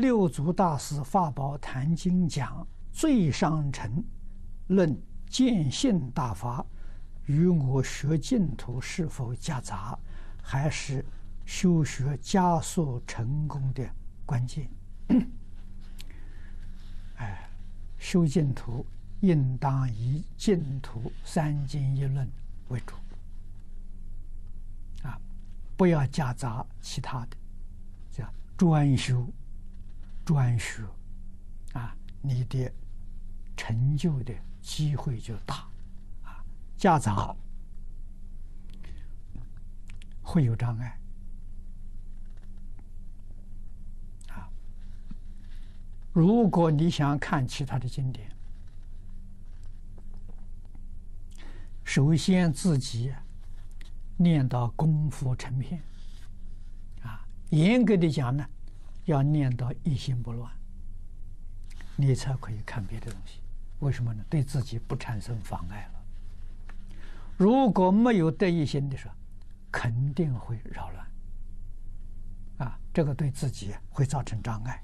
六祖大师法宝坛经讲最上乘论见性大法，与我学净土是否夹杂，还是修学加速成功的关键？哎，修净土应当以净土三经一论为主，啊，不要夹杂其他的，叫专修。专学，啊，你的成就的机会就大，啊，夹杂会有障碍，啊，如果你想看其他的经典，首先自己念到功夫成片，啊，严格的讲呢。要念到一心不乱，你才可以看别的东西。为什么呢？对自己不产生妨碍了。如果没有得一心的时候，肯定会扰乱。啊，这个对自己会造成障碍。